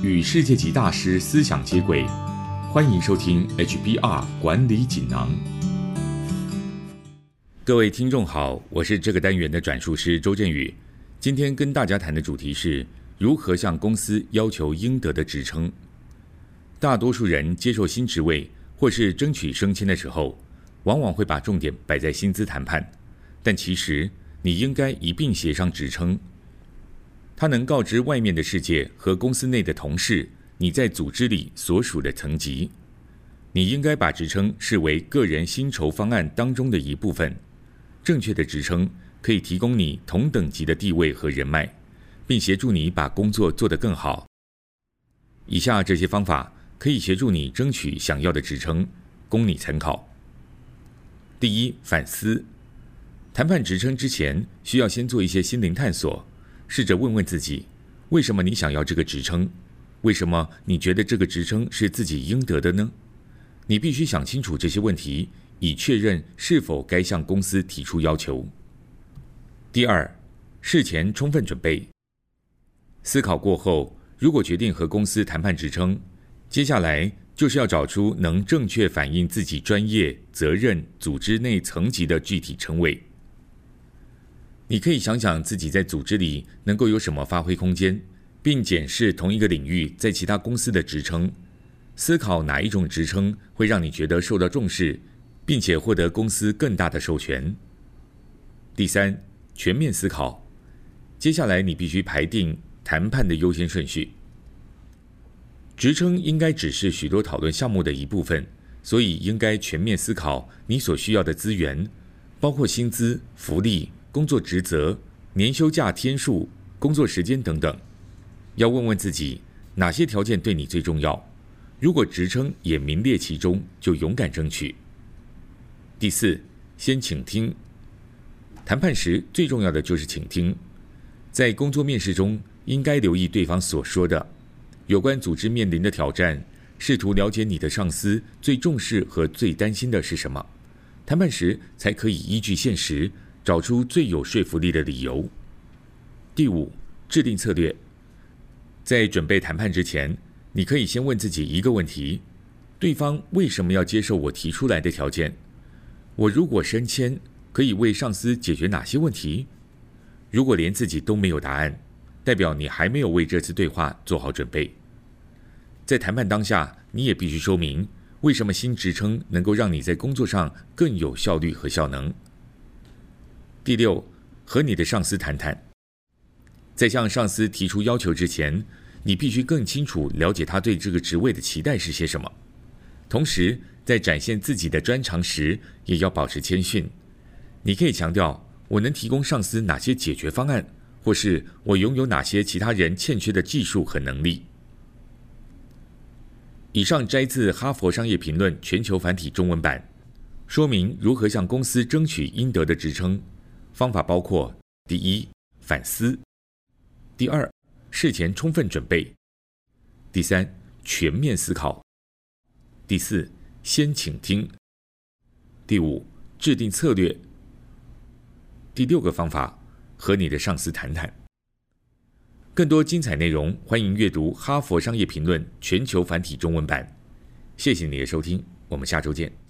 与世界级大师思想接轨，欢迎收听 HBR 管理锦囊。各位听众好，我是这个单元的转述师周振宇。今天跟大家谈的主题是如何向公司要求应得的职称。大多数人接受新职位或是争取升迁的时候，往往会把重点摆在薪资谈判，但其实你应该一并协商职称。它能告知外面的世界和公司内的同事你在组织里所属的层级。你应该把职称视为个人薪酬方案当中的一部分。正确的职称可以提供你同等级的地位和人脉，并协助你把工作做得更好。以下这些方法可以协助你争取想要的职称，供你参考。第一，反思。谈判职称之前，需要先做一些心灵探索。试着问问自己，为什么你想要这个职称？为什么你觉得这个职称是自己应得的呢？你必须想清楚这些问题，以确认是否该向公司提出要求。第二，事前充分准备。思考过后，如果决定和公司谈判职称，接下来就是要找出能正确反映自己专业、责任、组织内层级的具体称谓。你可以想想自己在组织里能够有什么发挥空间，并检视同一个领域在其他公司的职称，思考哪一种职称会让你觉得受到重视，并且获得公司更大的授权。第三，全面思考。接下来你必须排定谈判的优先顺序。职称应该只是许多讨论项目的一部分，所以应该全面思考你所需要的资源，包括薪资、福利。工作职责、年休假天数、工作时间等等，要问问自己哪些条件对你最重要。如果职称也名列其中，就勇敢争取。第四，先倾听。谈判时最重要的就是倾听。在工作面试中，应该留意对方所说的有关组织面临的挑战，试图了解你的上司最重视和最担心的是什么。谈判时才可以依据现实。找出最有说服力的理由。第五，制定策略。在准备谈判之前，你可以先问自己一个问题：对方为什么要接受我提出来的条件？我如果升迁，可以为上司解决哪些问题？如果连自己都没有答案，代表你还没有为这次对话做好准备。在谈判当下，你也必须说明为什么新职称能够让你在工作上更有效率和效能。第六，和你的上司谈谈。在向上司提出要求之前，你必须更清楚了解他对这个职位的期待是些什么。同时，在展现自己的专长时，也要保持谦逊。你可以强调我能提供上司哪些解决方案，或是我拥有哪些其他人欠缺的技术和能力。以上摘自《哈佛商业评论》全球繁体中文版，说明如何向公司争取应得的职称。方法包括：第一，反思；第二，事前充分准备；第三，全面思考；第四，先倾听；第五，制定策略；第六个方法，和你的上司谈谈。更多精彩内容，欢迎阅读《哈佛商业评论》全球繁体中文版。谢谢你的收听，我们下周见。